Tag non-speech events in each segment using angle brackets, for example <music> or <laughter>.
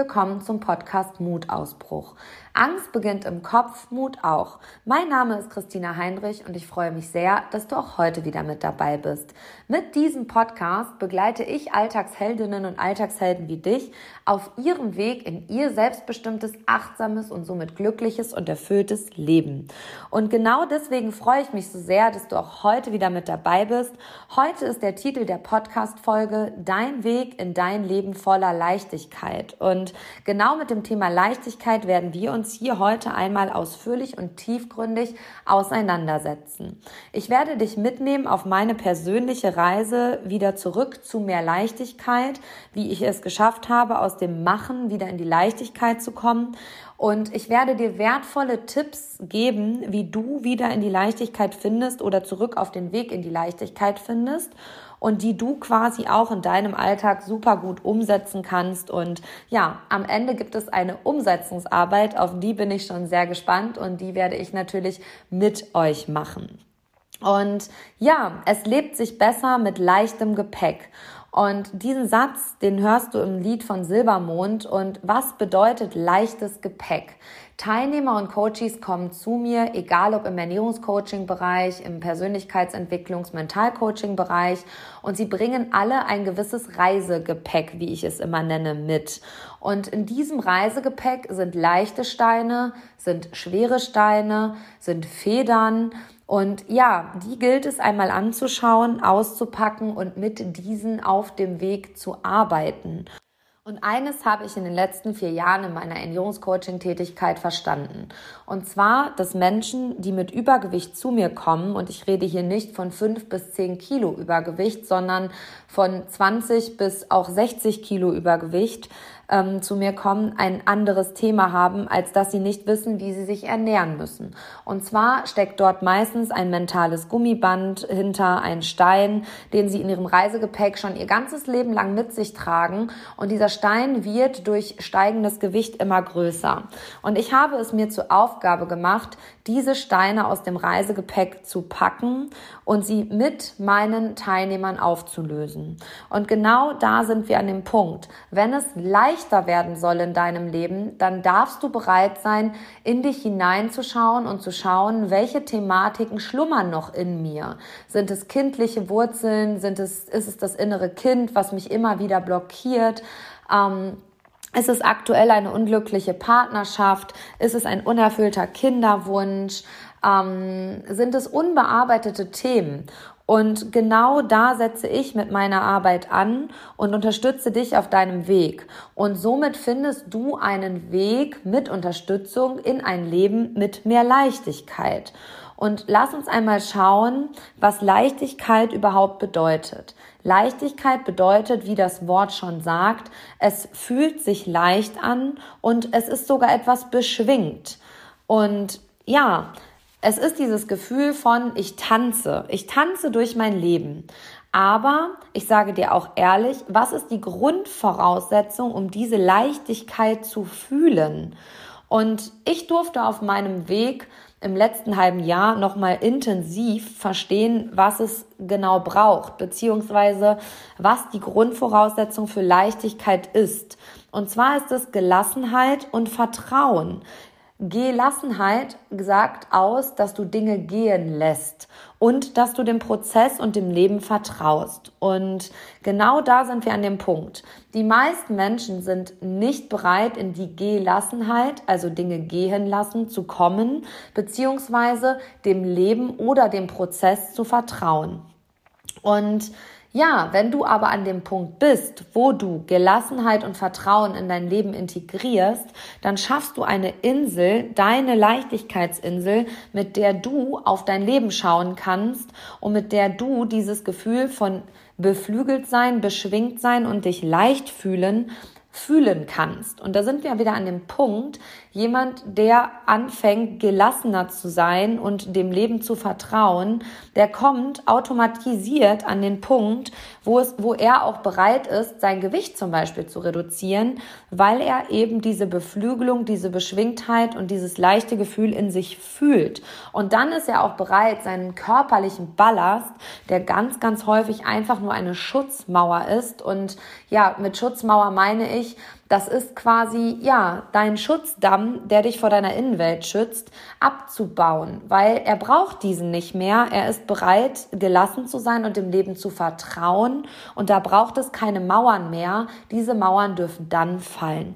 willkommen zum Podcast Mutausbruch. Angst beginnt im Kopf, Mut auch. Mein Name ist Christina Heinrich und ich freue mich sehr, dass du auch heute wieder mit dabei bist. Mit diesem Podcast begleite ich Alltagsheldinnen und Alltagshelden wie dich auf ihrem Weg in ihr selbstbestimmtes, achtsames und somit glückliches und erfülltes Leben. Und genau deswegen freue ich mich so sehr, dass du auch heute wieder mit dabei bist. Heute ist der Titel der Podcast-Folge Dein Weg in dein Leben voller Leichtigkeit. Und genau mit dem Thema Leichtigkeit werden wir uns hier heute einmal ausführlich und tiefgründig auseinandersetzen. Ich werde dich mitnehmen auf meine persönliche Reise wieder zurück zu mehr Leichtigkeit, wie ich es geschafft habe, aus dem Machen wieder in die Leichtigkeit zu kommen. Und ich werde dir wertvolle Tipps geben, wie du wieder in die Leichtigkeit findest oder zurück auf den Weg in die Leichtigkeit findest und die du quasi auch in deinem Alltag super gut umsetzen kannst. Und ja, am Ende gibt es eine Umsetzungsarbeit, auf die bin ich schon sehr gespannt und die werde ich natürlich mit euch machen. Und ja, es lebt sich besser mit leichtem Gepäck. Und diesen Satz, den hörst du im Lied von Silbermond. Und was bedeutet leichtes Gepäck? Teilnehmer und Coaches kommen zu mir, egal ob im Ernährungscoaching-Bereich, im Persönlichkeitsentwicklungs-, Mentalcoaching-Bereich und sie bringen alle ein gewisses Reisegepäck, wie ich es immer nenne, mit. Und in diesem Reisegepäck sind leichte Steine, sind schwere Steine, sind Federn und ja, die gilt es einmal anzuschauen, auszupacken und mit diesen auf dem Weg zu arbeiten. Und eines habe ich in den letzten vier Jahren in meiner Ernährungscoaching-Tätigkeit verstanden. Und zwar, dass Menschen, die mit Übergewicht zu mir kommen, und ich rede hier nicht von fünf bis zehn Kilo Übergewicht, sondern von 20 bis auch 60 Kilo Übergewicht, ähm, zu mir kommen, ein anderes Thema haben, als dass sie nicht wissen, wie sie sich ernähren müssen. Und zwar steckt dort meistens ein mentales Gummiband hinter, ein Stein, den sie in ihrem Reisegepäck schon ihr ganzes Leben lang mit sich tragen. Und dieser Stein wird durch steigendes Gewicht immer größer. Und ich habe es mir zur Aufgabe gemacht, diese Steine aus dem Reisegepäck zu packen und sie mit meinen Teilnehmern aufzulösen. Und genau da sind wir an dem Punkt. Wenn es leichter werden soll in deinem Leben, dann darfst du bereit sein, in dich hineinzuschauen und zu schauen, welche Thematiken schlummern noch in mir. Sind es kindliche Wurzeln? Sind es, ist es das innere Kind, was mich immer wieder blockiert? Ähm, ist es aktuell eine unglückliche Partnerschaft? Ist es ein unerfüllter Kinderwunsch? Ähm, sind es unbearbeitete Themen? Und genau da setze ich mit meiner Arbeit an und unterstütze dich auf deinem Weg. Und somit findest du einen Weg mit Unterstützung in ein Leben mit mehr Leichtigkeit. Und lass uns einmal schauen, was Leichtigkeit überhaupt bedeutet. Leichtigkeit bedeutet, wie das Wort schon sagt, es fühlt sich leicht an und es ist sogar etwas beschwingt. Und ja, es ist dieses Gefühl von, ich tanze, ich tanze durch mein Leben. Aber ich sage dir auch ehrlich, was ist die Grundvoraussetzung, um diese Leichtigkeit zu fühlen? Und ich durfte auf meinem Weg im letzten halben Jahr nochmal intensiv verstehen, was es genau braucht, beziehungsweise was die Grundvoraussetzung für Leichtigkeit ist. Und zwar ist es Gelassenheit und Vertrauen. Gelassenheit sagt aus, dass du Dinge gehen lässt und dass du dem Prozess und dem Leben vertraust. Und genau da sind wir an dem Punkt. Die meisten Menschen sind nicht bereit, in die Gelassenheit, also Dinge gehen lassen, zu kommen, beziehungsweise dem Leben oder dem Prozess zu vertrauen. Und ja, wenn du aber an dem Punkt bist, wo du Gelassenheit und Vertrauen in dein Leben integrierst, dann schaffst du eine Insel, deine Leichtigkeitsinsel, mit der du auf dein Leben schauen kannst und mit der du dieses Gefühl von beflügelt sein, beschwingt sein und dich leicht fühlen fühlen kannst. Und da sind wir wieder an dem Punkt, jemand, der anfängt, gelassener zu sein und dem Leben zu vertrauen, der kommt automatisiert an den Punkt, wo es, wo er auch bereit ist, sein Gewicht zum Beispiel zu reduzieren, weil er eben diese Beflügelung, diese Beschwingtheit und dieses leichte Gefühl in sich fühlt. Und dann ist er auch bereit, seinen körperlichen Ballast, der ganz, ganz häufig einfach nur eine Schutzmauer ist. Und ja, mit Schutzmauer meine ich, das ist quasi, ja, dein Schutzdamm, der dich vor deiner Innenwelt schützt, abzubauen, weil er braucht diesen nicht mehr. Er ist bereit, gelassen zu sein und dem Leben zu vertrauen. Und da braucht es keine Mauern mehr. Diese Mauern dürfen dann fallen.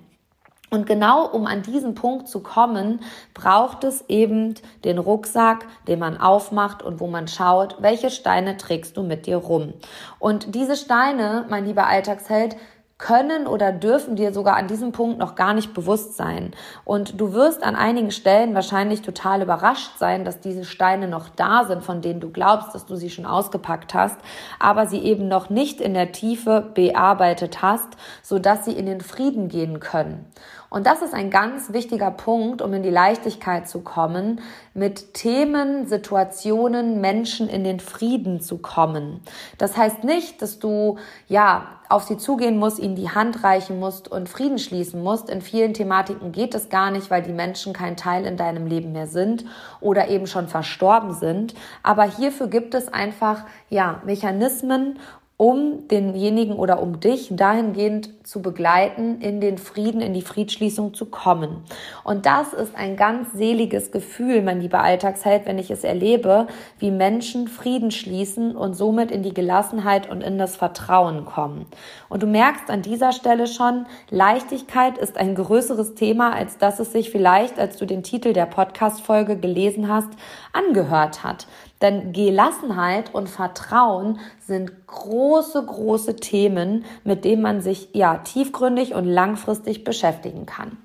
Und genau um an diesen Punkt zu kommen, braucht es eben den Rucksack, den man aufmacht und wo man schaut, welche Steine trägst du mit dir rum. Und diese Steine, mein lieber Alltagsheld, können oder dürfen dir sogar an diesem Punkt noch gar nicht bewusst sein. Und du wirst an einigen Stellen wahrscheinlich total überrascht sein, dass diese Steine noch da sind, von denen du glaubst, dass du sie schon ausgepackt hast, aber sie eben noch nicht in der Tiefe bearbeitet hast, sodass sie in den Frieden gehen können. Und das ist ein ganz wichtiger Punkt, um in die Leichtigkeit zu kommen, mit Themen, Situationen, Menschen in den Frieden zu kommen. Das heißt nicht, dass du, ja, auf sie zugehen musst, ihnen die Hand reichen musst und Frieden schließen musst. In vielen Thematiken geht es gar nicht, weil die Menschen kein Teil in deinem Leben mehr sind oder eben schon verstorben sind. Aber hierfür gibt es einfach, ja, Mechanismen um denjenigen oder um dich dahingehend zu begleiten, in den Frieden, in die Friedschließung zu kommen. Und das ist ein ganz seliges Gefühl, mein lieber Alltagsheld, wenn ich es erlebe, wie Menschen Frieden schließen und somit in die Gelassenheit und in das Vertrauen kommen. Und du merkst an dieser Stelle schon, Leichtigkeit ist ein größeres Thema, als dass es sich vielleicht, als du den Titel der Podcast-Folge gelesen hast, angehört hat. Denn Gelassenheit und Vertrauen sind große, große Themen, mit denen man sich ja tiefgründig und langfristig beschäftigen kann.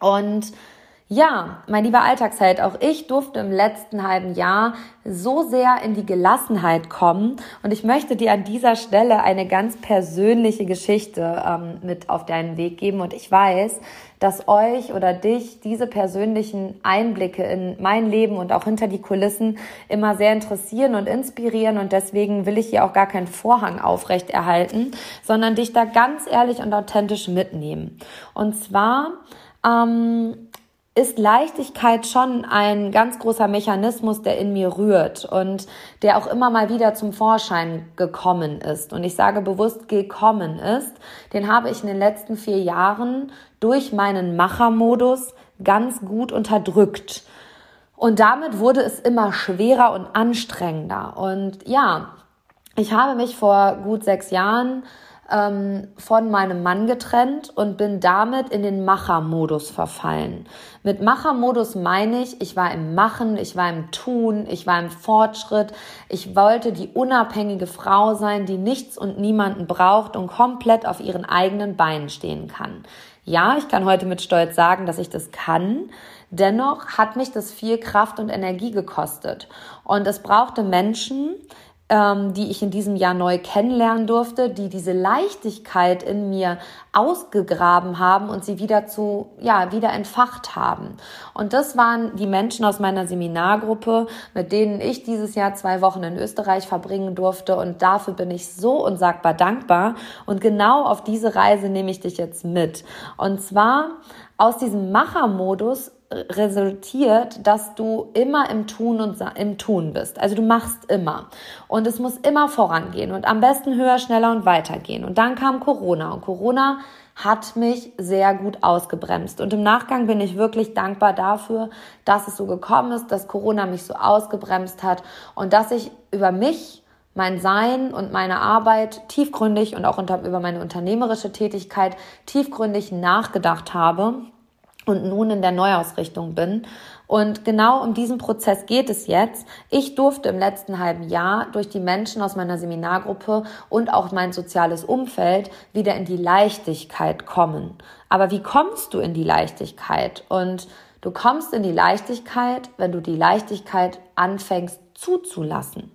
Und ja, mein lieber Alltagsheld, auch ich durfte im letzten halben Jahr so sehr in die Gelassenheit kommen. Und ich möchte dir an dieser Stelle eine ganz persönliche Geschichte ähm, mit auf deinen Weg geben. Und ich weiß, dass euch oder dich diese persönlichen Einblicke in mein Leben und auch hinter die Kulissen immer sehr interessieren und inspirieren. Und deswegen will ich hier auch gar keinen Vorhang aufrecht erhalten, sondern dich da ganz ehrlich und authentisch mitnehmen. Und zwar ähm, ist Leichtigkeit schon ein ganz großer Mechanismus, der in mir rührt und der auch immer mal wieder zum Vorschein gekommen ist. Und ich sage bewusst gekommen ist, den habe ich in den letzten vier Jahren durch meinen Machermodus ganz gut unterdrückt. Und damit wurde es immer schwerer und anstrengender. Und ja, ich habe mich vor gut sechs Jahren ähm, von meinem Mann getrennt und bin damit in den Machermodus verfallen. Mit Machermodus meine ich, ich war im Machen, ich war im Tun, ich war im Fortschritt. Ich wollte die unabhängige Frau sein, die nichts und niemanden braucht und komplett auf ihren eigenen Beinen stehen kann. Ja, ich kann heute mit Stolz sagen, dass ich das kann. Dennoch hat mich das viel Kraft und Energie gekostet. Und es brauchte Menschen, ähm, die ich in diesem Jahr neu kennenlernen durfte, die diese Leichtigkeit in mir ausgegraben haben und sie wieder zu, ja, wieder entfacht haben. Und das waren die Menschen aus meiner Seminargruppe, mit denen ich dieses Jahr zwei Wochen in Österreich verbringen durfte. Und dafür bin ich so unsagbar dankbar. Und genau auf diese Reise nehme ich dich jetzt mit. Und zwar aus diesem Machermodus resultiert, dass du immer im Tun und im Tun bist. Also du machst immer. Und es muss immer vorangehen und am besten höher, schneller und weitergehen. Und dann kam Corona und Corona hat mich sehr gut ausgebremst. Und im Nachgang bin ich wirklich dankbar dafür, dass es so gekommen ist, dass Corona mich so ausgebremst hat und dass ich über mich mein Sein und meine Arbeit tiefgründig und auch unter, über meine unternehmerische Tätigkeit tiefgründig nachgedacht habe und nun in der Neuausrichtung bin. Und genau um diesen Prozess geht es jetzt. Ich durfte im letzten halben Jahr durch die Menschen aus meiner Seminargruppe und auch mein soziales Umfeld wieder in die Leichtigkeit kommen. Aber wie kommst du in die Leichtigkeit? Und du kommst in die Leichtigkeit, wenn du die Leichtigkeit anfängst zuzulassen.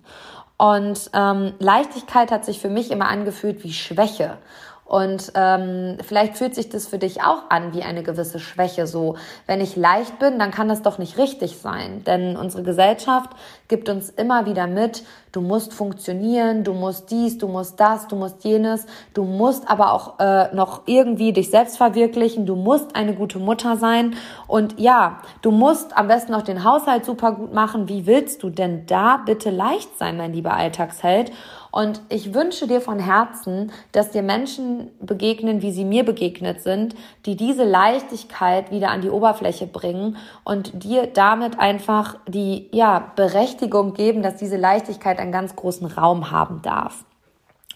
Und ähm, Leichtigkeit hat sich für mich immer angefühlt wie Schwäche. Und ähm, vielleicht fühlt sich das für dich auch an wie eine gewisse Schwäche. So, wenn ich leicht bin, dann kann das doch nicht richtig sein. Denn unsere Gesellschaft gibt uns immer wieder mit, du musst funktionieren, du musst dies, du musst das, du musst jenes, du musst aber auch äh, noch irgendwie dich selbst verwirklichen, du musst eine gute Mutter sein und ja, du musst am besten auch den Haushalt super gut machen. Wie willst du denn da bitte leicht sein, mein lieber Alltagsheld? Und ich wünsche dir von Herzen, dass dir Menschen begegnen, wie sie mir begegnet sind, die diese Leichtigkeit wieder an die Oberfläche bringen und dir damit einfach die, ja, Berechtigung geben, dass diese Leichtigkeit einen ganz großen Raum haben darf.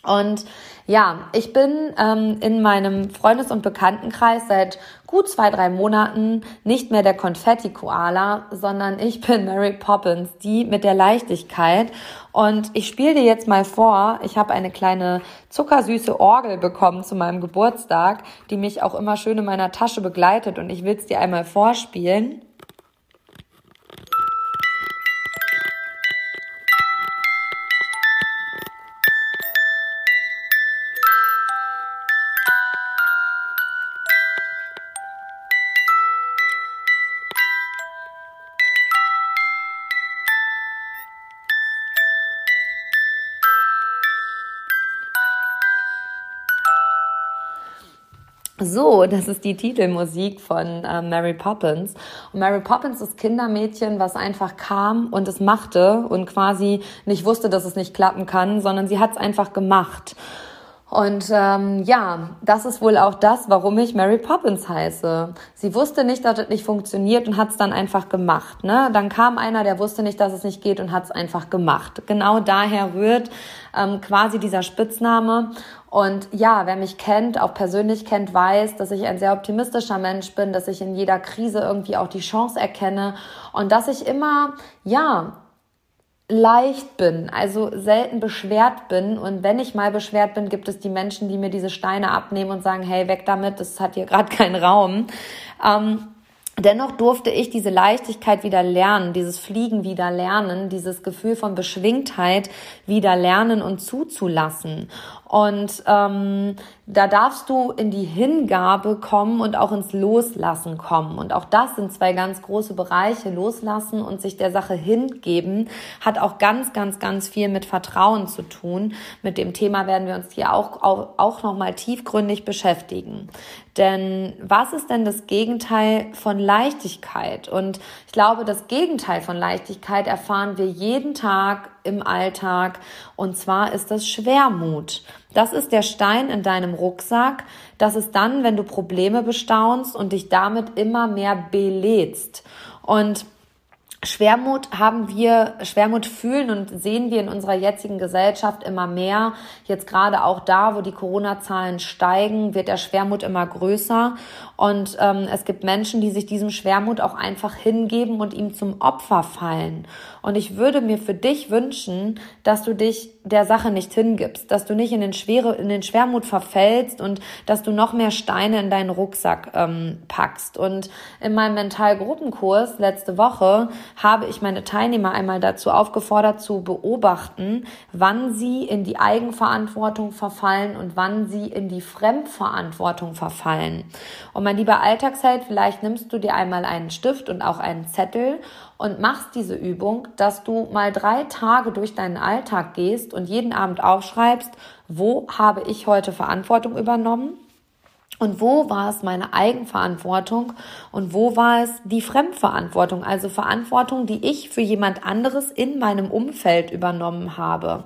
Und ja, ich bin ähm, in meinem Freundes- und Bekanntenkreis seit gut zwei, drei Monaten nicht mehr der Konfetti-Koala, sondern ich bin Mary Poppins, die mit der Leichtigkeit. Und ich spiele dir jetzt mal vor, ich habe eine kleine zuckersüße Orgel bekommen zu meinem Geburtstag, die mich auch immer schön in meiner Tasche begleitet und ich will es dir einmal vorspielen. So, das ist die Titelmusik von äh, Mary Poppins. Und Mary Poppins ist Kindermädchen, was einfach kam und es machte und quasi nicht wusste, dass es nicht klappen kann, sondern sie hat es einfach gemacht. Und ähm, ja, das ist wohl auch das, warum ich Mary Poppins heiße. Sie wusste nicht, dass es nicht funktioniert und hat es dann einfach gemacht. Ne? Dann kam einer, der wusste nicht, dass es nicht geht und hat es einfach gemacht. Genau daher rührt ähm, quasi dieser Spitzname. Und ja, wer mich kennt, auch persönlich kennt, weiß, dass ich ein sehr optimistischer Mensch bin, dass ich in jeder Krise irgendwie auch die Chance erkenne und dass ich immer, ja, leicht bin, also selten beschwert bin. Und wenn ich mal beschwert bin, gibt es die Menschen, die mir diese Steine abnehmen und sagen, hey, weg damit, das hat hier gerade <laughs> keinen Raum. Ähm, Dennoch durfte ich diese Leichtigkeit wieder lernen, dieses Fliegen wieder lernen, dieses Gefühl von Beschwingtheit wieder lernen und zuzulassen. Und ähm, da darfst du in die Hingabe kommen und auch ins Loslassen kommen. Und auch das sind zwei ganz große Bereiche. Loslassen und sich der Sache hingeben hat auch ganz, ganz, ganz viel mit Vertrauen zu tun. Mit dem Thema werden wir uns hier auch, auch, auch nochmal tiefgründig beschäftigen. Denn was ist denn das Gegenteil von Leichtigkeit? Und ich glaube, das Gegenteil von Leichtigkeit erfahren wir jeden Tag im Alltag. Und zwar ist das Schwermut. Das ist der Stein in deinem Rucksack. Das ist dann, wenn du Probleme bestaunst und dich damit immer mehr belädst. Und Schwermut haben wir, Schwermut fühlen und sehen wir in unserer jetzigen Gesellschaft immer mehr. Jetzt gerade auch da, wo die Corona-Zahlen steigen, wird der Schwermut immer größer. Und ähm, es gibt Menschen, die sich diesem Schwermut auch einfach hingeben und ihm zum Opfer fallen. Und ich würde mir für dich wünschen, dass du dich der Sache nicht hingibst, dass du nicht in den, Schwere, in den Schwermut verfällst und dass du noch mehr Steine in deinen Rucksack ähm, packst. Und in meinem Mentalgruppenkurs letzte Woche habe ich meine Teilnehmer einmal dazu aufgefordert zu beobachten, wann sie in die Eigenverantwortung verfallen und wann sie in die Fremdverantwortung verfallen. Und mein lieber Alltagsheld, vielleicht nimmst du dir einmal einen Stift und auch einen Zettel und machst diese Übung, dass du mal drei Tage durch deinen Alltag gehst und jeden Abend aufschreibst, wo habe ich heute Verantwortung übernommen? Und wo war es meine Eigenverantwortung und wo war es die Fremdverantwortung, also Verantwortung, die ich für jemand anderes in meinem Umfeld übernommen habe.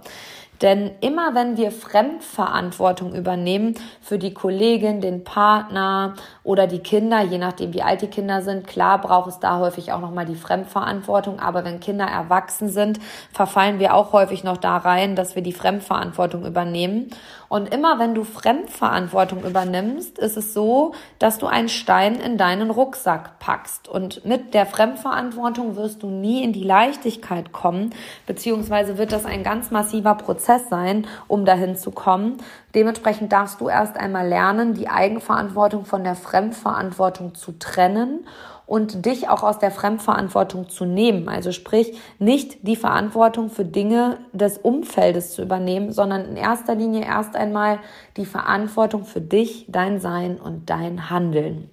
Denn immer wenn wir Fremdverantwortung übernehmen für die Kollegin, den Partner oder die Kinder, je nachdem wie alt die Kinder sind, klar braucht es da häufig auch nochmal die Fremdverantwortung. Aber wenn Kinder erwachsen sind, verfallen wir auch häufig noch da rein, dass wir die Fremdverantwortung übernehmen. Und immer wenn du Fremdverantwortung übernimmst, ist es so, dass du einen Stein in deinen Rucksack packst. Und mit der Fremdverantwortung wirst du nie in die Leichtigkeit kommen, beziehungsweise wird das ein ganz massiver Prozess sein, um dahin zu kommen. Dementsprechend darfst du erst einmal lernen, die Eigenverantwortung von der Fremdverantwortung zu trennen und dich auch aus der Fremdverantwortung zu nehmen. Also sprich, nicht die Verantwortung für Dinge des Umfeldes zu übernehmen, sondern in erster Linie erst einmal die Verantwortung für dich, dein Sein und dein Handeln.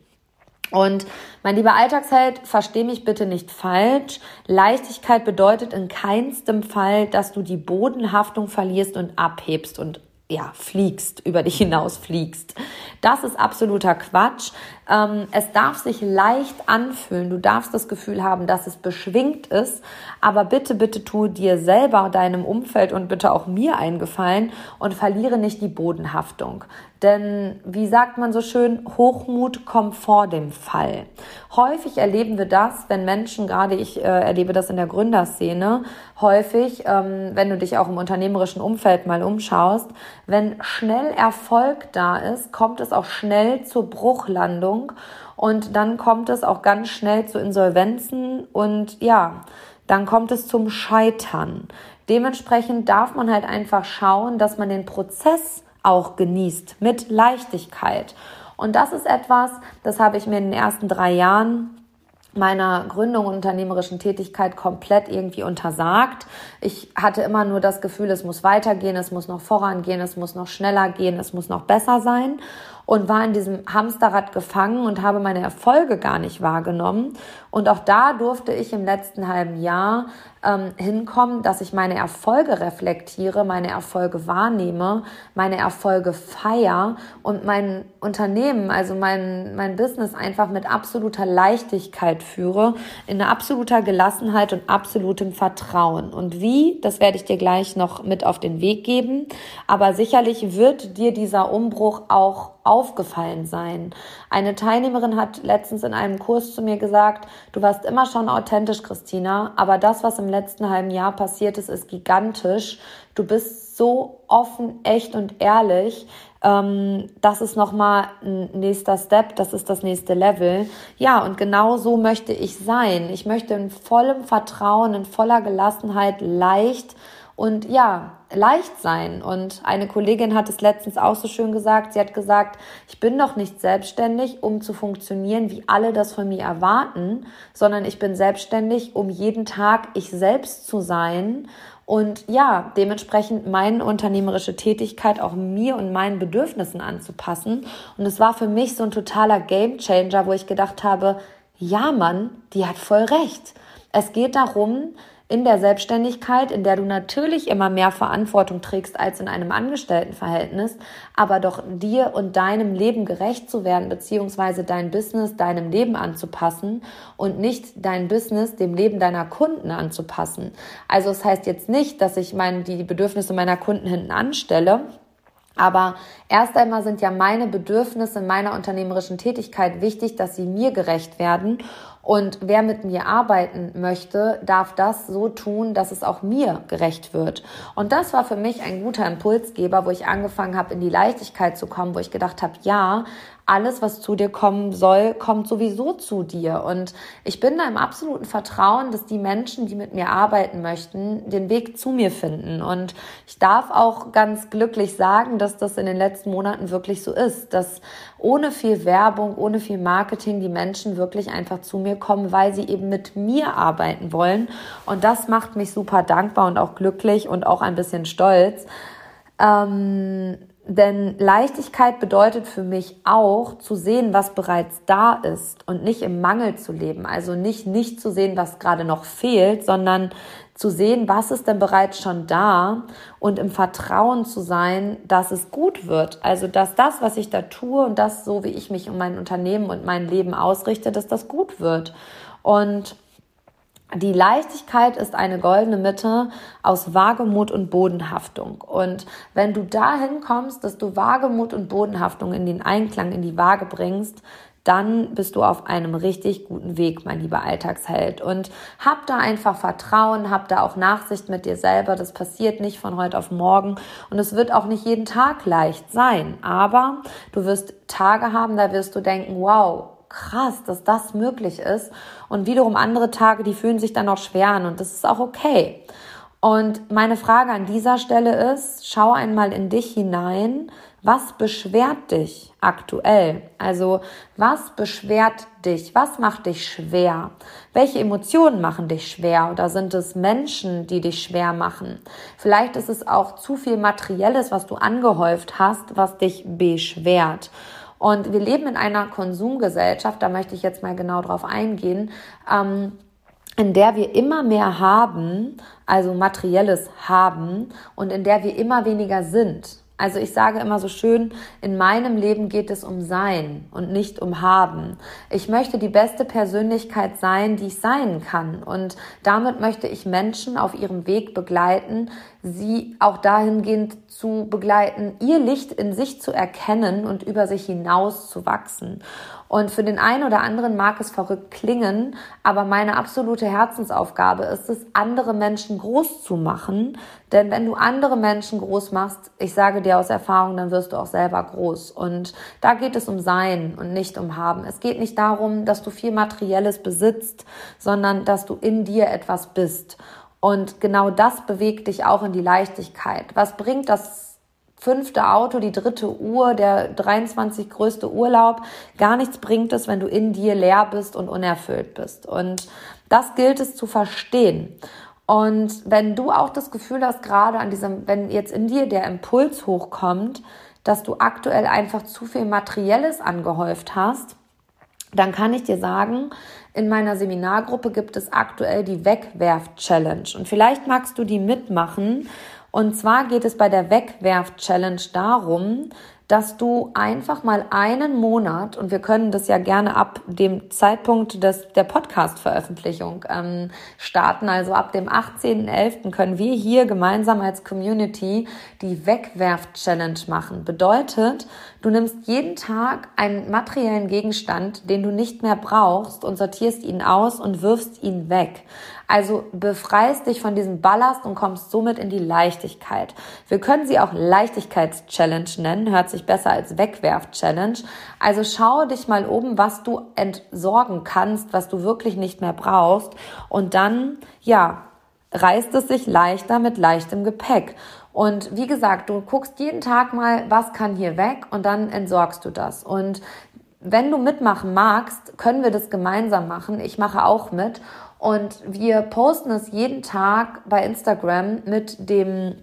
Und mein lieber Alltagsheld, versteh mich bitte nicht falsch. Leichtigkeit bedeutet in keinstem Fall, dass du die Bodenhaftung verlierst und abhebst und ja, fliegst, über dich hinaus fliegst. Das ist absoluter Quatsch. Ähm, es darf sich leicht anfühlen. Du darfst das Gefühl haben, dass es beschwingt ist. Aber bitte, bitte tu dir selber, deinem Umfeld und bitte auch mir eingefallen und verliere nicht die Bodenhaftung. Denn wie sagt man so schön, Hochmut kommt vor dem Fall. Häufig erleben wir das, wenn Menschen, gerade ich äh, erlebe das in der Gründerszene, häufig, ähm, wenn du dich auch im unternehmerischen Umfeld mal umschaust, wenn schnell Erfolg da ist, kommt es auch schnell zur Bruchlandung und dann kommt es auch ganz schnell zu Insolvenzen und ja, dann kommt es zum Scheitern. Dementsprechend darf man halt einfach schauen, dass man den Prozess auch genießt mit Leichtigkeit. Und das ist etwas, das habe ich mir in den ersten drei Jahren meiner Gründung und unternehmerischen Tätigkeit komplett irgendwie untersagt. Ich hatte immer nur das Gefühl, es muss weitergehen, es muss noch vorangehen, es muss noch schneller gehen, es muss noch besser sein und war in diesem Hamsterrad gefangen und habe meine Erfolge gar nicht wahrgenommen. Und auch da durfte ich im letzten halben Jahr ähm, hinkommen, dass ich meine Erfolge reflektiere, meine Erfolge wahrnehme, meine Erfolge feier und mein Unternehmen, also mein, mein Business einfach mit absoluter Leichtigkeit führe, in absoluter Gelassenheit und absolutem Vertrauen. Und wie, das werde ich dir gleich noch mit auf den Weg geben. Aber sicherlich wird dir dieser Umbruch auch aufgefallen sein. Eine Teilnehmerin hat letztens in einem Kurs zu mir gesagt, du warst immer schon authentisch, Christina, aber das, was im letzten halben Jahr passiert ist, ist gigantisch. Du bist so offen, echt und ehrlich. Ähm, das ist nochmal ein nächster Step, das ist das nächste Level. Ja, und genau so möchte ich sein. Ich möchte in vollem Vertrauen, in voller Gelassenheit leicht und ja, leicht sein. Und eine Kollegin hat es letztens auch so schön gesagt. Sie hat gesagt, ich bin doch nicht selbstständig, um zu funktionieren, wie alle das von mir erwarten, sondern ich bin selbstständig, um jeden Tag ich selbst zu sein und ja, dementsprechend meine unternehmerische Tätigkeit auch mir und meinen Bedürfnissen anzupassen. Und es war für mich so ein totaler Gamechanger, wo ich gedacht habe, ja Mann, die hat voll recht. Es geht darum, in der Selbstständigkeit, in der du natürlich immer mehr Verantwortung trägst als in einem Angestelltenverhältnis, aber doch dir und deinem Leben gerecht zu werden, beziehungsweise dein Business deinem Leben anzupassen und nicht dein Business dem Leben deiner Kunden anzupassen. Also es das heißt jetzt nicht, dass ich meine, die Bedürfnisse meiner Kunden hinten anstelle, aber erst einmal sind ja meine Bedürfnisse meiner unternehmerischen Tätigkeit wichtig, dass sie mir gerecht werden. Und wer mit mir arbeiten möchte, darf das so tun, dass es auch mir gerecht wird. Und das war für mich ein guter Impulsgeber, wo ich angefangen habe, in die Leichtigkeit zu kommen, wo ich gedacht habe, ja, alles, was zu dir kommen soll, kommt sowieso zu dir. Und ich bin da im absoluten Vertrauen, dass die Menschen, die mit mir arbeiten möchten, den Weg zu mir finden. Und ich darf auch ganz glücklich sagen, dass das in den letzten Monaten wirklich so ist, dass ohne viel Werbung, ohne viel Marketing die Menschen wirklich einfach zu mir kommen, weil sie eben mit mir arbeiten wollen. Und das macht mich super dankbar und auch glücklich und auch ein bisschen stolz. Ähm, denn Leichtigkeit bedeutet für mich auch zu sehen, was bereits da ist und nicht im Mangel zu leben. Also nicht nicht zu sehen, was gerade noch fehlt, sondern zu sehen, was ist denn bereits schon da und im Vertrauen zu sein, dass es gut wird. Also dass das, was ich da tue und das, so wie ich mich um mein Unternehmen und mein Leben ausrichte, dass das gut wird. Und die Leichtigkeit ist eine goldene Mitte aus Wagemut und Bodenhaftung. Und wenn du dahin kommst, dass du Wagemut und Bodenhaftung in den Einklang, in die Waage bringst, dann bist du auf einem richtig guten Weg, mein lieber Alltagsheld. Und hab da einfach Vertrauen, hab da auch Nachsicht mit dir selber. Das passiert nicht von heute auf morgen und es wird auch nicht jeden Tag leicht sein. Aber du wirst Tage haben, da wirst du denken, wow, krass, dass das möglich ist. Und wiederum andere Tage, die fühlen sich dann auch schwer an und das ist auch okay. Und meine Frage an dieser Stelle ist, schau einmal in dich hinein, was beschwert dich aktuell? Also was beschwert dich? Was macht dich schwer? Welche Emotionen machen dich schwer? Oder sind es Menschen, die dich schwer machen? Vielleicht ist es auch zu viel Materielles, was du angehäuft hast, was dich beschwert. Und wir leben in einer Konsumgesellschaft, da möchte ich jetzt mal genau drauf eingehen, ähm, in der wir immer mehr haben, also materielles haben und in der wir immer weniger sind. Also ich sage immer so schön, in meinem Leben geht es um Sein und nicht um Haben. Ich möchte die beste Persönlichkeit sein, die ich sein kann. Und damit möchte ich Menschen auf ihrem Weg begleiten, sie auch dahingehend zu begleiten, ihr Licht in sich zu erkennen und über sich hinaus zu wachsen. Und für den einen oder anderen mag es verrückt klingen, aber meine absolute Herzensaufgabe ist es, andere Menschen groß zu machen. Denn wenn du andere Menschen groß machst, ich sage dir aus Erfahrung, dann wirst du auch selber groß. Und da geht es um Sein und nicht um Haben. Es geht nicht darum, dass du viel Materielles besitzt, sondern dass du in dir etwas bist. Und genau das bewegt dich auch in die Leichtigkeit. Was bringt das fünfte Auto, die dritte Uhr, der 23 größte Urlaub? Gar nichts bringt es, wenn du in dir leer bist und unerfüllt bist. Und das gilt es zu verstehen. Und wenn du auch das Gefühl hast, gerade an diesem, wenn jetzt in dir der Impuls hochkommt, dass du aktuell einfach zu viel Materielles angehäuft hast, dann kann ich dir sagen, in meiner Seminargruppe gibt es aktuell die Wegwerf-Challenge. Und vielleicht magst du die mitmachen. Und zwar geht es bei der Wegwerf-Challenge darum, dass du einfach mal einen Monat, und wir können das ja gerne ab dem Zeitpunkt des, der Podcast-Veröffentlichung ähm, starten, also ab dem 18.11. können wir hier gemeinsam als Community die Wegwerf-Challenge machen. Bedeutet, du nimmst jeden Tag einen materiellen Gegenstand, den du nicht mehr brauchst und sortierst ihn aus und wirfst ihn weg. Also befreist dich von diesem Ballast und kommst somit in die Leichtigkeit. Wir können sie auch Leichtigkeits-Challenge nennen, hört sich besser als Wegwerf-Challenge. Also schau dich mal oben, was du entsorgen kannst, was du wirklich nicht mehr brauchst und dann, ja, reißt es sich leichter mit leichtem Gepäck. Und wie gesagt, du guckst jeden Tag mal, was kann hier weg und dann entsorgst du das. Und wenn du mitmachen magst, können wir das gemeinsam machen. Ich mache auch mit. Und wir posten es jeden Tag bei Instagram mit dem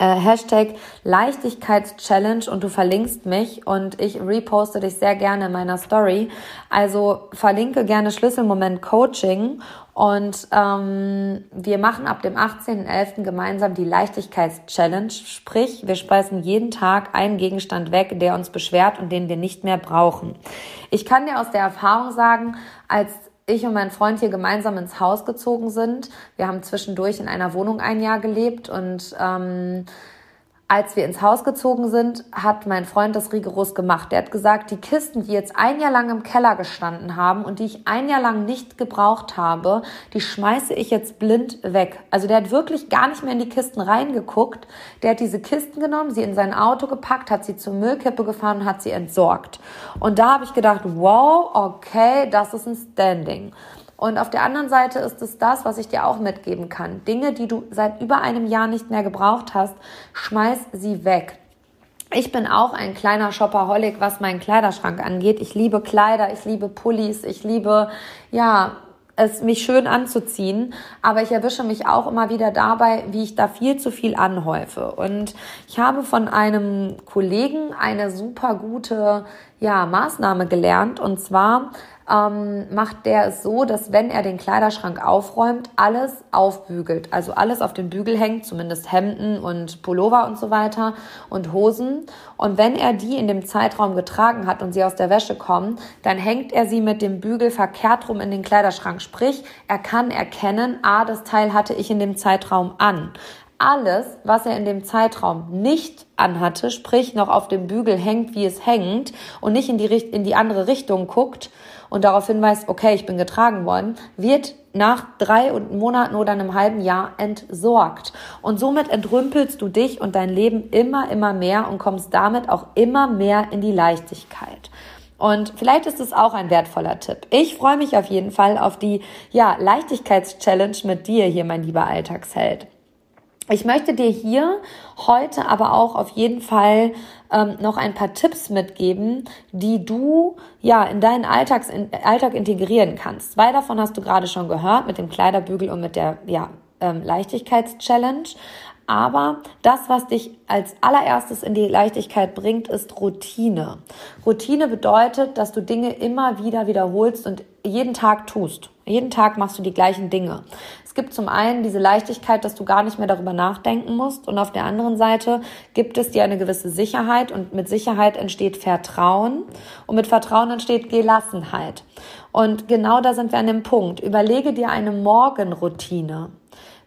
äh, Hashtag Leichtigkeitschallenge und du verlinkst mich und ich reposte dich sehr gerne in meiner Story. Also verlinke gerne Schlüsselmoment Coaching und ähm, wir machen ab dem 18.11. gemeinsam die Leichtigkeitschallenge. Sprich, wir speisen jeden Tag einen Gegenstand weg, der uns beschwert und den wir nicht mehr brauchen. Ich kann dir aus der Erfahrung sagen, als ich und mein Freund hier gemeinsam ins Haus gezogen sind. Wir haben zwischendurch in einer Wohnung ein Jahr gelebt und ähm, als wir ins Haus gezogen sind, hat mein Freund das rigoros gemacht. Der hat gesagt, die Kisten, die jetzt ein Jahr lang im Keller gestanden haben und die ich ein Jahr lang nicht gebraucht habe, die schmeiße ich jetzt blind weg. Also der hat wirklich gar nicht mehr in die Kisten reingeguckt. Der hat diese Kisten genommen, sie in sein Auto gepackt, hat sie zur Müllkippe gefahren und hat sie entsorgt. Und da habe ich gedacht, wow, okay, das ist ein Standing. Und auf der anderen Seite ist es das, was ich dir auch mitgeben kann. Dinge, die du seit über einem Jahr nicht mehr gebraucht hast, schmeiß sie weg. Ich bin auch ein kleiner Shopaholic, was meinen Kleiderschrank angeht. Ich liebe Kleider, ich liebe Pullis, ich liebe, ja, es mich schön anzuziehen, aber ich erwische mich auch immer wieder dabei, wie ich da viel zu viel anhäufe. Und ich habe von einem Kollegen eine super gute ja, Maßnahme gelernt und zwar ähm, macht der es so, dass wenn er den Kleiderschrank aufräumt, alles aufbügelt. Also alles auf den Bügel hängt, zumindest Hemden und Pullover und so weiter und Hosen. Und wenn er die in dem Zeitraum getragen hat und sie aus der Wäsche kommen, dann hängt er sie mit dem Bügel verkehrt rum in den Kleiderschrank. Sprich, er kann erkennen, ah, das Teil hatte ich in dem Zeitraum an alles, was er in dem Zeitraum nicht anhatte, sprich noch auf dem Bügel hängt, wie es hängt und nicht in die, in die andere Richtung guckt und darauf hinweist, okay, ich bin getragen worden, wird nach drei Monaten oder einem halben Jahr entsorgt. Und somit entrümpelst du dich und dein Leben immer, immer mehr und kommst damit auch immer mehr in die Leichtigkeit. Und vielleicht ist es auch ein wertvoller Tipp. Ich freue mich auf jeden Fall auf die ja, Leichtigkeitschallenge mit dir hier, mein lieber Alltagsheld. Ich möchte dir hier heute aber auch auf jeden Fall ähm, noch ein paar Tipps mitgeben, die du ja in deinen Alltags, in, Alltag integrieren kannst. Zwei davon hast du gerade schon gehört mit dem Kleiderbügel und mit der ja, ähm, Leichtigkeitschallenge. Aber das, was dich als allererstes in die Leichtigkeit bringt, ist Routine. Routine bedeutet, dass du Dinge immer wieder wiederholst und jeden Tag tust. Jeden Tag machst du die gleichen Dinge. Gibt zum einen diese Leichtigkeit, dass du gar nicht mehr darüber nachdenken musst und auf der anderen Seite gibt es dir eine gewisse Sicherheit und mit Sicherheit entsteht Vertrauen und mit Vertrauen entsteht Gelassenheit. Und genau da sind wir an dem Punkt. Überlege dir eine Morgenroutine.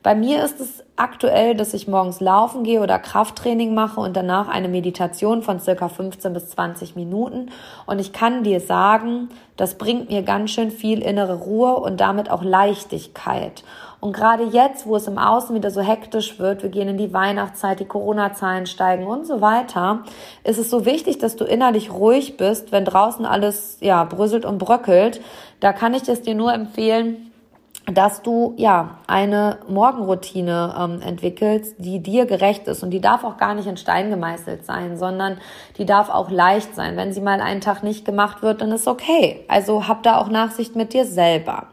Bei mir ist es aktuell, dass ich morgens laufen gehe oder Krafttraining mache und danach eine Meditation von circa 15 bis 20 Minuten. Und ich kann dir sagen, das bringt mir ganz schön viel innere Ruhe und damit auch Leichtigkeit. Und gerade jetzt, wo es im Außen wieder so hektisch wird, wir gehen in die Weihnachtszeit, die Corona-Zahlen steigen und so weiter, ist es so wichtig, dass du innerlich ruhig bist, wenn draußen alles, ja, bröselt und bröckelt. Da kann ich es dir nur empfehlen, dass du ja eine Morgenroutine ähm, entwickelst, die dir gerecht ist und die darf auch gar nicht in Stein gemeißelt sein, sondern die darf auch leicht sein. Wenn sie mal einen Tag nicht gemacht wird, dann ist okay. Also hab da auch Nachsicht mit dir selber.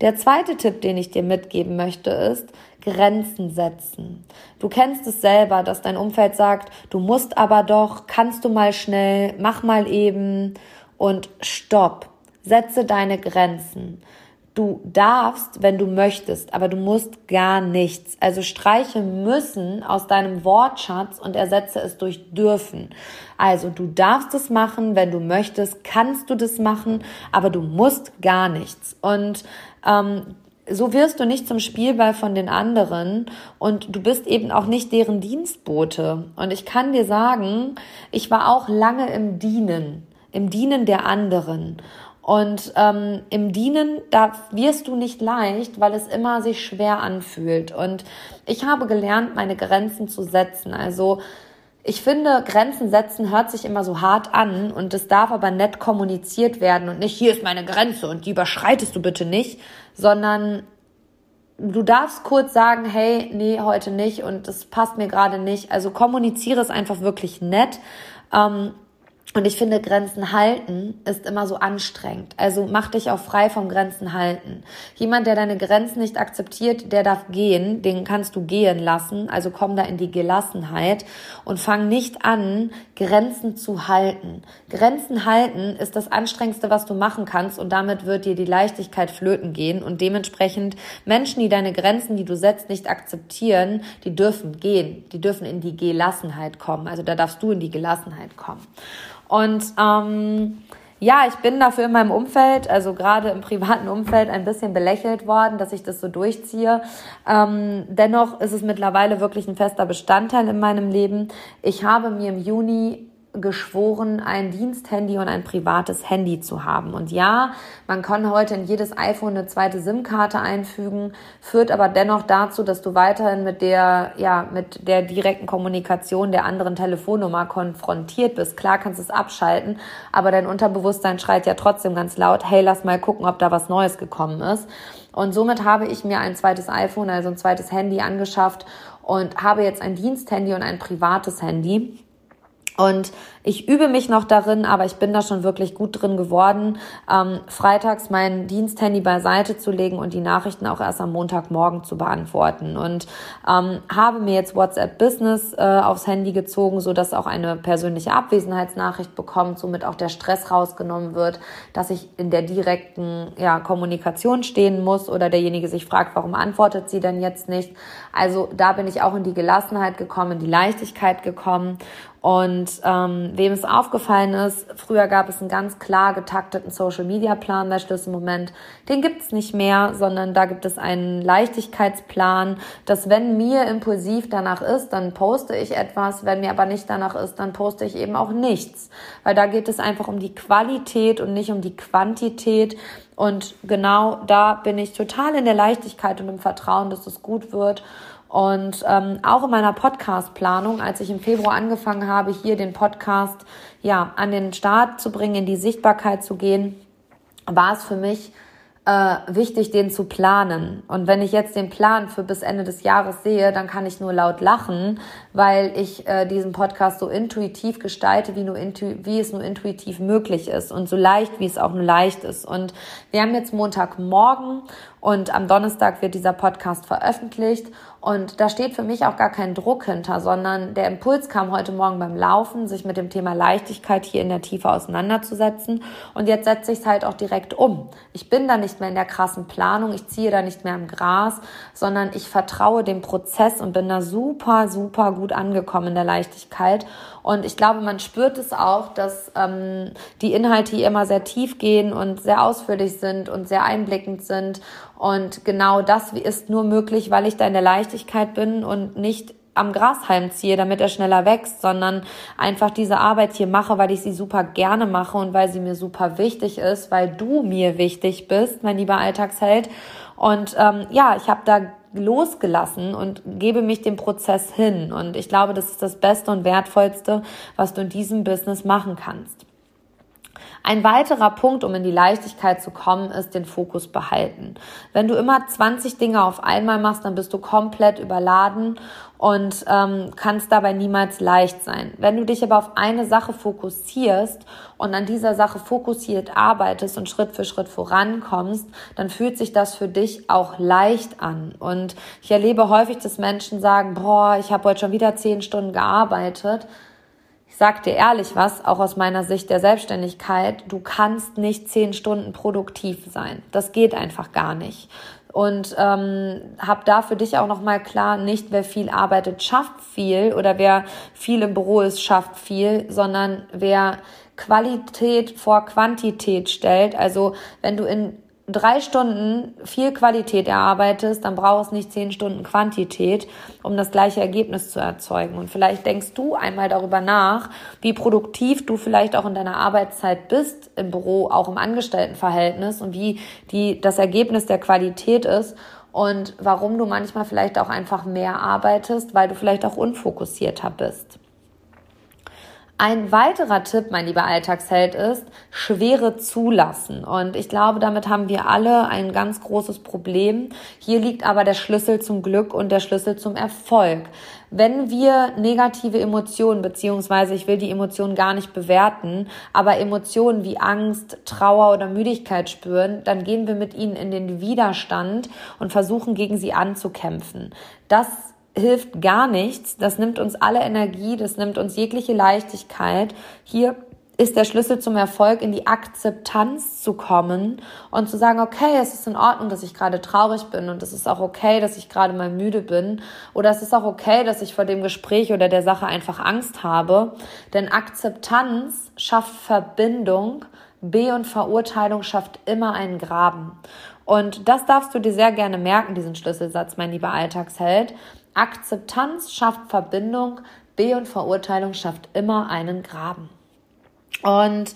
Der zweite Tipp, den ich dir mitgeben möchte, ist Grenzen setzen. Du kennst es selber, dass dein Umfeld sagt, du musst aber doch, kannst du mal schnell, mach mal eben und stopp. Setze deine Grenzen. Du darfst, wenn du möchtest, aber du musst gar nichts. Also streiche müssen aus deinem Wortschatz und ersetze es durch dürfen. Also du darfst es machen, wenn du möchtest, kannst du das machen, aber du musst gar nichts. Und ähm, so wirst du nicht zum Spielball von den anderen und du bist eben auch nicht deren Dienstbote. Und ich kann dir sagen, ich war auch lange im Dienen, im Dienen der anderen. Und ähm, im Dienen, da wirst du nicht leicht, weil es immer sich schwer anfühlt. Und ich habe gelernt, meine Grenzen zu setzen. Also ich finde, Grenzen setzen hört sich immer so hart an und es darf aber nett kommuniziert werden und nicht, hier ist meine Grenze und die überschreitest du bitte nicht, sondern du darfst kurz sagen, hey, nee, heute nicht und das passt mir gerade nicht. Also kommuniziere es einfach wirklich nett. Ähm, und ich finde, Grenzen halten ist immer so anstrengend. Also mach dich auch frei vom Grenzen halten. Jemand, der deine Grenzen nicht akzeptiert, der darf gehen, den kannst du gehen lassen. Also komm da in die Gelassenheit und fang nicht an, Grenzen zu halten. Grenzen halten ist das Anstrengendste, was du machen kannst und damit wird dir die Leichtigkeit flöten gehen und dementsprechend Menschen, die deine Grenzen, die du setzt, nicht akzeptieren, die dürfen gehen. Die dürfen in die Gelassenheit kommen. Also da darfst du in die Gelassenheit kommen. Und ähm, ja, ich bin dafür in meinem Umfeld, also gerade im privaten Umfeld, ein bisschen belächelt worden, dass ich das so durchziehe. Ähm, dennoch ist es mittlerweile wirklich ein fester Bestandteil in meinem Leben. Ich habe mir im Juni geschworen, ein Diensthandy und ein privates Handy zu haben. Und ja, man kann heute in jedes iPhone eine zweite SIM-Karte einfügen, führt aber dennoch dazu, dass du weiterhin mit der, ja, mit der direkten Kommunikation der anderen Telefonnummer konfrontiert bist. Klar kannst du es abschalten, aber dein Unterbewusstsein schreit ja trotzdem ganz laut, hey, lass mal gucken, ob da was Neues gekommen ist. Und somit habe ich mir ein zweites iPhone, also ein zweites Handy angeschafft und habe jetzt ein Diensthandy und ein privates Handy. Und ich übe mich noch darin, aber ich bin da schon wirklich gut drin geworden, ähm, freitags mein Diensthandy beiseite zu legen und die Nachrichten auch erst am Montagmorgen zu beantworten. Und ähm, habe mir jetzt WhatsApp Business äh, aufs Handy gezogen, so dass auch eine persönliche Abwesenheitsnachricht bekommt, somit auch der Stress rausgenommen wird, dass ich in der direkten ja, Kommunikation stehen muss oder derjenige sich fragt, warum antwortet sie denn jetzt nicht. Also da bin ich auch in die Gelassenheit gekommen, in die Leichtigkeit gekommen und ähm, wem es aufgefallen ist, früher gab es einen ganz klar getakteten Social-Media-Plan bei Schlüsselmoment. Den gibt es nicht mehr, sondern da gibt es einen Leichtigkeitsplan, dass wenn mir impulsiv danach ist, dann poste ich etwas. Wenn mir aber nicht danach ist, dann poste ich eben auch nichts. Weil da geht es einfach um die Qualität und nicht um die Quantität. Und genau da bin ich total in der Leichtigkeit und im Vertrauen, dass es gut wird. Und ähm, auch in meiner Podcast-Planung, als ich im Februar angefangen habe, hier den Podcast ja an den Start zu bringen, in die Sichtbarkeit zu gehen, war es für mich äh, wichtig, den zu planen. Und wenn ich jetzt den Plan für bis Ende des Jahres sehe, dann kann ich nur laut lachen, weil ich äh, diesen Podcast so intuitiv gestalte, wie, nur intu wie es nur intuitiv möglich ist und so leicht, wie es auch nur leicht ist. Und wir haben jetzt Montagmorgen und am Donnerstag wird dieser Podcast veröffentlicht. Und da steht für mich auch gar kein Druck hinter, sondern der Impuls kam heute Morgen beim Laufen, sich mit dem Thema Leichtigkeit hier in der Tiefe auseinanderzusetzen. Und jetzt setze ich es halt auch direkt um. Ich bin da nicht mehr in der krassen Planung, ich ziehe da nicht mehr im Gras, sondern ich vertraue dem Prozess und bin da super, super gut angekommen in der Leichtigkeit. Und ich glaube, man spürt es auch, dass ähm, die Inhalte hier immer sehr tief gehen und sehr ausführlich sind und sehr einblickend sind. Und genau das ist nur möglich, weil ich da in der Leichtigkeit bin und nicht am Grashalm ziehe, damit er schneller wächst, sondern einfach diese Arbeit hier mache, weil ich sie super gerne mache und weil sie mir super wichtig ist, weil du mir wichtig bist, mein lieber Alltagsheld. Und ähm, ja, ich habe da losgelassen und gebe mich dem Prozess hin. Und ich glaube, das ist das Beste und Wertvollste, was du in diesem Business machen kannst. Ein weiterer Punkt, um in die Leichtigkeit zu kommen, ist den Fokus behalten. Wenn du immer 20 Dinge auf einmal machst, dann bist du komplett überladen und ähm, kannst dabei niemals leicht sein. Wenn du dich aber auf eine Sache fokussierst und an dieser Sache fokussiert arbeitest und Schritt für Schritt vorankommst, dann fühlt sich das für dich auch leicht an. Und ich erlebe häufig, dass Menschen sagen, boah, ich habe heute schon wieder zehn Stunden gearbeitet sag dir ehrlich was, auch aus meiner Sicht der Selbstständigkeit, du kannst nicht zehn Stunden produktiv sein. Das geht einfach gar nicht. Und ähm, hab da für dich auch nochmal klar, nicht wer viel arbeitet, schafft viel oder wer viel im Büro ist, schafft viel, sondern wer Qualität vor Quantität stellt. Also wenn du in drei Stunden viel Qualität erarbeitest, dann brauchst du nicht zehn Stunden Quantität, um das gleiche Ergebnis zu erzeugen. Und vielleicht denkst du einmal darüber nach, wie produktiv du vielleicht auch in deiner Arbeitszeit bist im Büro, auch im Angestelltenverhältnis und wie die, das Ergebnis der Qualität ist und warum du manchmal vielleicht auch einfach mehr arbeitest, weil du vielleicht auch unfokussierter bist. Ein weiterer Tipp, mein lieber Alltagsheld, ist Schwere zulassen. Und ich glaube, damit haben wir alle ein ganz großes Problem. Hier liegt aber der Schlüssel zum Glück und der Schlüssel zum Erfolg. Wenn wir negative Emotionen, beziehungsweise ich will die Emotionen gar nicht bewerten, aber Emotionen wie Angst, Trauer oder Müdigkeit spüren, dann gehen wir mit ihnen in den Widerstand und versuchen gegen sie anzukämpfen. Das hilft gar nichts. Das nimmt uns alle Energie, das nimmt uns jegliche Leichtigkeit. Hier ist der Schlüssel zum Erfolg, in die Akzeptanz zu kommen und zu sagen, okay, es ist in Ordnung, dass ich gerade traurig bin und es ist auch okay, dass ich gerade mal müde bin oder es ist auch okay, dass ich vor dem Gespräch oder der Sache einfach Angst habe. Denn Akzeptanz schafft Verbindung, B und Verurteilung schafft immer einen Graben. Und das darfst du dir sehr gerne merken, diesen Schlüsselsatz, mein lieber Alltagsheld. Akzeptanz schafft Verbindung, B und Verurteilung schafft immer einen Graben. Und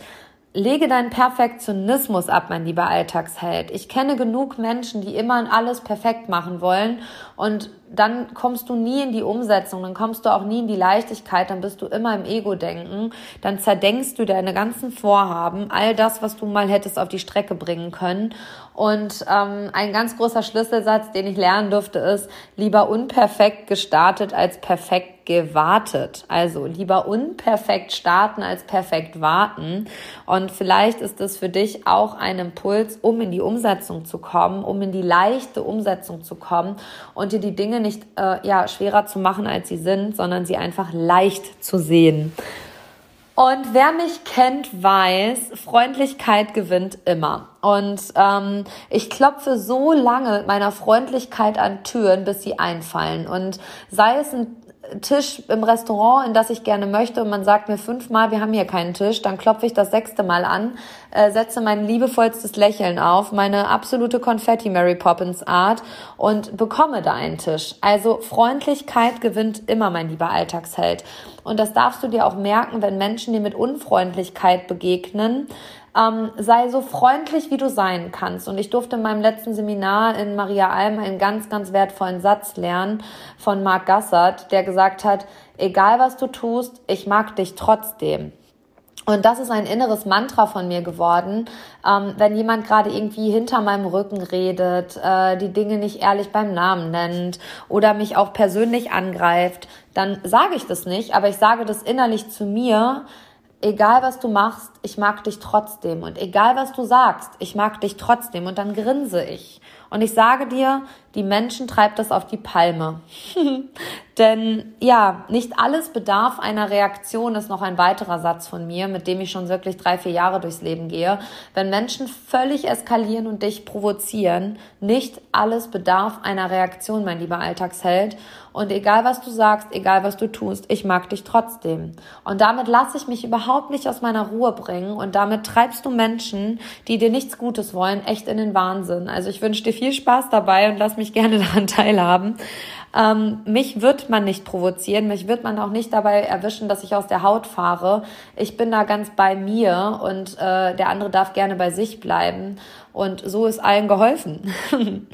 lege deinen Perfektionismus ab, mein lieber Alltagsheld. Ich kenne genug Menschen, die immer alles perfekt machen wollen und dann kommst du nie in die Umsetzung, dann kommst du auch nie in die Leichtigkeit, dann bist du immer im Ego-Denken, dann zerdenkst du deine ganzen Vorhaben, all das, was du mal hättest auf die Strecke bringen können. Und ähm, ein ganz großer Schlüsselsatz, den ich lernen durfte, ist, lieber unperfekt gestartet als perfekt gewartet. Also lieber unperfekt starten als perfekt warten. Und vielleicht ist es für dich auch ein Impuls, um in die Umsetzung zu kommen, um in die leichte Umsetzung zu kommen und dir die Dinge nicht äh, ja, schwerer zu machen, als sie sind, sondern sie einfach leicht zu sehen. Und wer mich kennt, weiß, Freundlichkeit gewinnt immer. Und ähm, ich klopfe so lange mit meiner Freundlichkeit an Türen, bis sie einfallen. Und sei es ein Tisch im Restaurant, in das ich gerne möchte und man sagt mir fünfmal, wir haben hier keinen Tisch, dann klopfe ich das sechste Mal an, äh, setze mein liebevollstes Lächeln auf, meine absolute Konfetti Mary Poppins Art und bekomme da einen Tisch. Also Freundlichkeit gewinnt immer, mein lieber Alltagsheld. Und das darfst du dir auch merken, wenn Menschen dir mit Unfreundlichkeit begegnen, ähm, sei so freundlich, wie du sein kannst. Und ich durfte in meinem letzten Seminar in Maria Alm einen ganz, ganz wertvollen Satz lernen von Marc Gassert, der gesagt hat, egal was du tust, ich mag dich trotzdem. Und das ist ein inneres Mantra von mir geworden. Ähm, wenn jemand gerade irgendwie hinter meinem Rücken redet, äh, die Dinge nicht ehrlich beim Namen nennt oder mich auch persönlich angreift, dann sage ich das nicht, aber ich sage das innerlich zu mir. Egal was du machst, ich mag dich trotzdem. Und egal was du sagst, ich mag dich trotzdem. Und dann grinse ich. Und ich sage dir, die Menschen treibt das auf die Palme. <laughs> Denn ja, nicht alles bedarf einer Reaktion, ist noch ein weiterer Satz von mir, mit dem ich schon wirklich drei, vier Jahre durchs Leben gehe. Wenn Menschen völlig eskalieren und dich provozieren, nicht alles bedarf einer Reaktion, mein lieber Alltagsheld. Und egal was du sagst, egal was du tust, ich mag dich trotzdem. Und damit lasse ich mich überhaupt nicht aus meiner Ruhe bringen und damit treibst du Menschen, die dir nichts Gutes wollen, echt in den Wahnsinn. Also ich wünsche dir viel Spaß dabei und lass mich gerne <laughs> daran teilhaben. Ähm, mich wird man nicht provozieren, mich wird man auch nicht dabei erwischen, dass ich aus der Haut fahre. Ich bin da ganz bei mir und äh, der andere darf gerne bei sich bleiben. Und so ist allen geholfen. <laughs>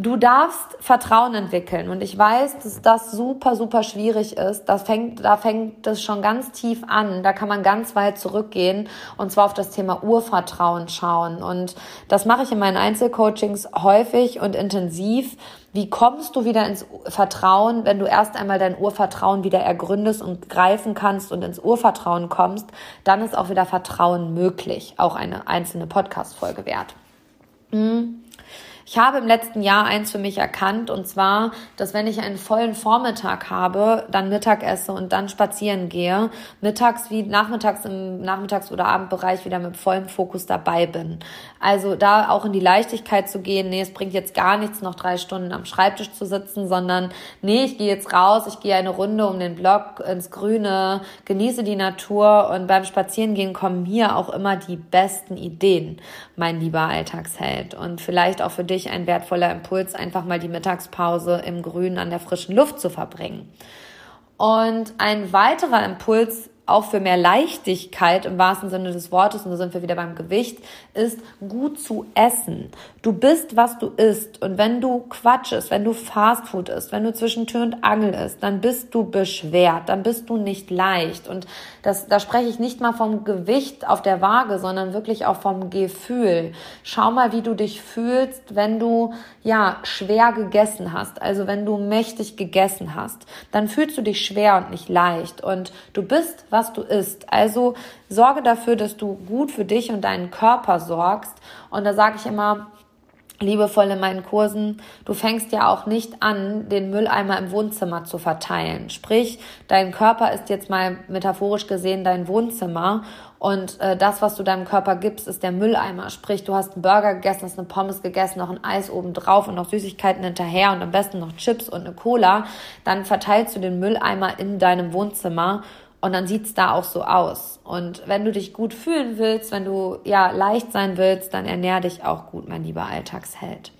Du darfst Vertrauen entwickeln und ich weiß, dass das super, super schwierig ist. Das fängt, da fängt das schon ganz tief an. Da kann man ganz weit zurückgehen und zwar auf das Thema Urvertrauen schauen. Und das mache ich in meinen Einzelcoachings häufig und intensiv. Wie kommst du wieder ins Vertrauen, wenn du erst einmal dein Urvertrauen wieder ergründest und greifen kannst und ins Urvertrauen kommst? Dann ist auch wieder Vertrauen möglich. Auch eine einzelne Podcast-Folge wert. Mhm. Ich habe im letzten Jahr eins für mich erkannt, und zwar, dass wenn ich einen vollen Vormittag habe, dann Mittag esse und dann spazieren gehe, mittags wie nachmittags im Nachmittags- oder Abendbereich wieder mit vollem Fokus dabei bin. Also da auch in die Leichtigkeit zu gehen, nee, es bringt jetzt gar nichts, noch drei Stunden am Schreibtisch zu sitzen, sondern nee, ich gehe jetzt raus, ich gehe eine Runde um den Block ins Grüne, genieße die Natur und beim Spazierengehen kommen hier auch immer die besten Ideen, mein lieber Alltagsheld. Und vielleicht auch für dich wirklich ein wertvoller Impuls, einfach mal die Mittagspause im Grünen an der frischen Luft zu verbringen. Und ein weiterer Impuls auch für mehr Leichtigkeit im wahrsten Sinne des Wortes, und da sind wir wieder beim Gewicht, ist gut zu essen. Du bist, was du isst. Und wenn du Quatsch isst, wenn du Fastfood isst, wenn du zwischen Tür und Angel isst, dann bist du beschwert, dann bist du nicht leicht. Und das, da spreche ich nicht mal vom Gewicht auf der Waage, sondern wirklich auch vom Gefühl. Schau mal, wie du dich fühlst, wenn du, ja, schwer gegessen hast. Also wenn du mächtig gegessen hast. Dann fühlst du dich schwer und nicht leicht. Und du bist, was was du isst. Also sorge dafür, dass du gut für dich und deinen Körper sorgst. Und da sage ich immer, liebevoll in meinen Kursen, du fängst ja auch nicht an, den Mülleimer im Wohnzimmer zu verteilen. Sprich, dein Körper ist jetzt mal metaphorisch gesehen dein Wohnzimmer und äh, das, was du deinem Körper gibst, ist der Mülleimer. Sprich, du hast einen Burger gegessen, hast eine Pommes gegessen, noch ein Eis oben drauf und noch Süßigkeiten hinterher und am besten noch Chips und eine Cola. Dann verteilst du den Mülleimer in deinem Wohnzimmer und dann sieht's da auch so aus. Und wenn du dich gut fühlen willst, wenn du ja leicht sein willst, dann ernähr dich auch gut, mein lieber Alltagsheld.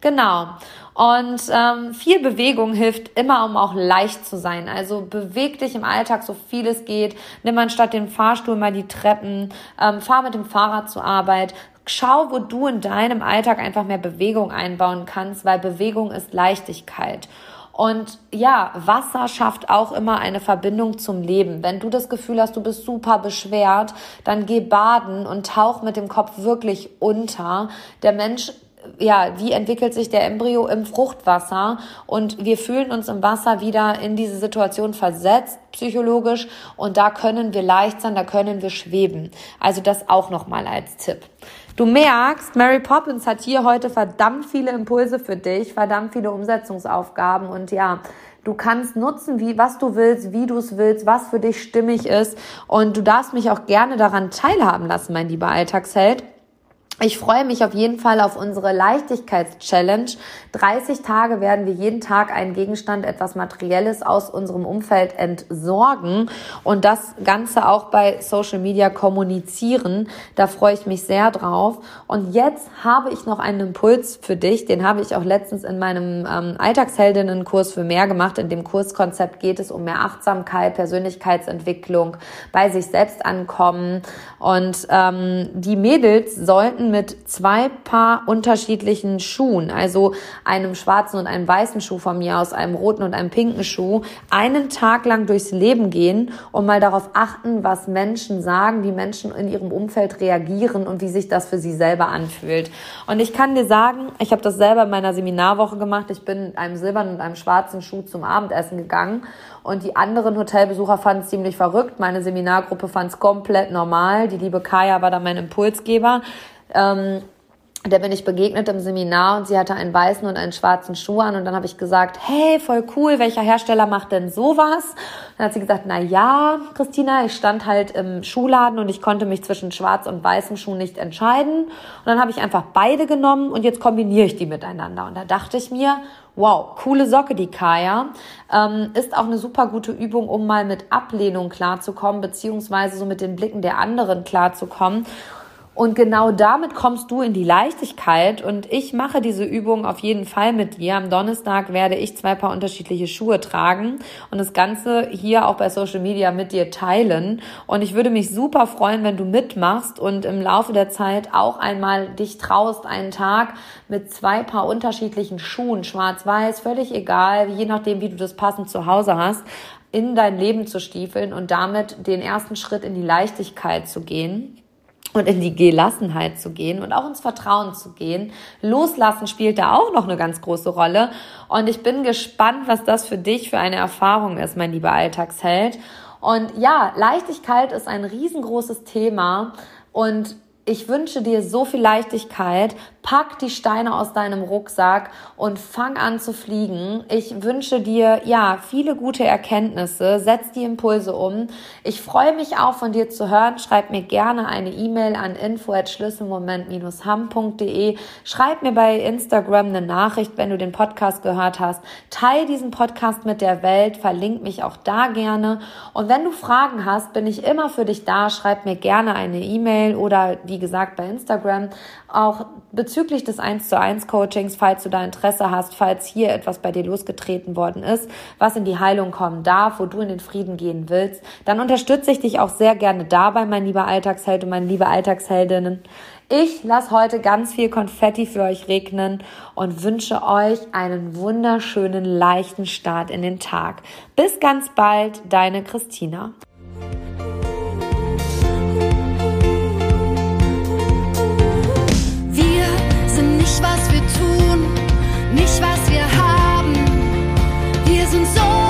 Genau. Und ähm, viel Bewegung hilft immer, um auch leicht zu sein. Also beweg dich im Alltag so viel es geht. Nimm anstatt den Fahrstuhl mal die Treppen. Ähm, fahr mit dem Fahrrad zur Arbeit. Schau, wo du in deinem Alltag einfach mehr Bewegung einbauen kannst, weil Bewegung ist Leichtigkeit. Und ja, Wasser schafft auch immer eine Verbindung zum Leben. Wenn du das Gefühl hast, du bist super beschwert, dann geh baden und tauch mit dem Kopf wirklich unter. Der Mensch ja, wie entwickelt sich der Embryo im Fruchtwasser und wir fühlen uns im Wasser wieder in diese Situation versetzt, psychologisch und da können wir leicht sein, da können wir schweben. Also das auch nochmal als Tipp. Du merkst, Mary Poppins hat hier heute verdammt viele Impulse für dich, verdammt viele Umsetzungsaufgaben und ja, Du kannst nutzen, wie, was du willst, wie du es willst, was für dich stimmig ist. Und du darfst mich auch gerne daran teilhaben lassen, mein lieber Alltagsheld. Ich freue mich auf jeden Fall auf unsere Leichtigkeits-Challenge. 30 Tage werden wir jeden Tag einen Gegenstand, etwas Materielles aus unserem Umfeld entsorgen und das Ganze auch bei Social Media kommunizieren. Da freue ich mich sehr drauf. Und jetzt habe ich noch einen Impuls für dich. Den habe ich auch letztens in meinem ähm, Alltagsheldinnen-Kurs für mehr gemacht. In dem Kurskonzept geht es um mehr Achtsamkeit, Persönlichkeitsentwicklung, bei sich selbst ankommen. Und ähm, die Mädels sollten mit zwei Paar unterschiedlichen Schuhen, also einem schwarzen und einem weißen Schuh von mir aus, einem roten und einem pinken Schuh, einen Tag lang durchs Leben gehen und mal darauf achten, was Menschen sagen, wie Menschen in ihrem Umfeld reagieren und wie sich das für sie selber anfühlt. Und ich kann dir sagen, ich habe das selber in meiner Seminarwoche gemacht. Ich bin mit einem silbernen und einem schwarzen Schuh zum Abendessen gegangen und die anderen Hotelbesucher fanden es ziemlich verrückt. Meine Seminargruppe fand es komplett normal. Die liebe Kaya war da mein Impulsgeber. Ähm, der bin ich begegnet im Seminar und sie hatte einen weißen und einen schwarzen Schuh an und dann habe ich gesagt, hey, voll cool, welcher Hersteller macht denn sowas? Dann hat sie gesagt, na ja, Christina, ich stand halt im Schuhladen und ich konnte mich zwischen schwarz und weißem Schuh nicht entscheiden und dann habe ich einfach beide genommen und jetzt kombiniere ich die miteinander und da dachte ich mir, Wow, coole Socke, die Kaya. Ähm, ist auch eine super gute Übung, um mal mit Ablehnung klarzukommen, beziehungsweise so mit den Blicken der anderen klarzukommen. Und genau damit kommst du in die Leichtigkeit. Und ich mache diese Übung auf jeden Fall mit dir. Am Donnerstag werde ich zwei Paar unterschiedliche Schuhe tragen und das Ganze hier auch bei Social Media mit dir teilen. Und ich würde mich super freuen, wenn du mitmachst und im Laufe der Zeit auch einmal dich traust, einen Tag mit zwei Paar unterschiedlichen Schuhen, schwarz-weiß, völlig egal, je nachdem, wie du das passend zu Hause hast, in dein Leben zu stiefeln und damit den ersten Schritt in die Leichtigkeit zu gehen und in die Gelassenheit zu gehen und auch ins Vertrauen zu gehen. Loslassen spielt da auch noch eine ganz große Rolle. Und ich bin gespannt, was das für dich für eine Erfahrung ist, mein lieber Alltagsheld. Und ja, Leichtigkeit ist ein riesengroßes Thema und ich wünsche dir so viel Leichtigkeit. Pack die Steine aus deinem Rucksack und fang an zu fliegen. Ich wünsche dir, ja, viele gute Erkenntnisse. Setz die Impulse um. Ich freue mich auch von dir zu hören. Schreib mir gerne eine E-Mail an info@schlüsselmoment-ham.de. Schreib mir bei Instagram eine Nachricht, wenn du den Podcast gehört hast. Teil diesen Podcast mit der Welt. Verlink mich auch da gerne. Und wenn du Fragen hast, bin ich immer für dich da. Schreib mir gerne eine E-Mail oder die wie gesagt, bei Instagram. Auch bezüglich des 1 zu 1 Coachings, falls du da Interesse hast, falls hier etwas bei dir losgetreten worden ist, was in die Heilung kommen darf, wo du in den Frieden gehen willst, dann unterstütze ich dich auch sehr gerne dabei, mein lieber Alltagsheld und meine liebe Alltagsheldinnen. Ich lasse heute ganz viel Konfetti für euch regnen und wünsche euch einen wunderschönen, leichten Start in den Tag. Bis ganz bald, deine Christina. nicht, was wir tun, nicht, was wir haben. Wir sind so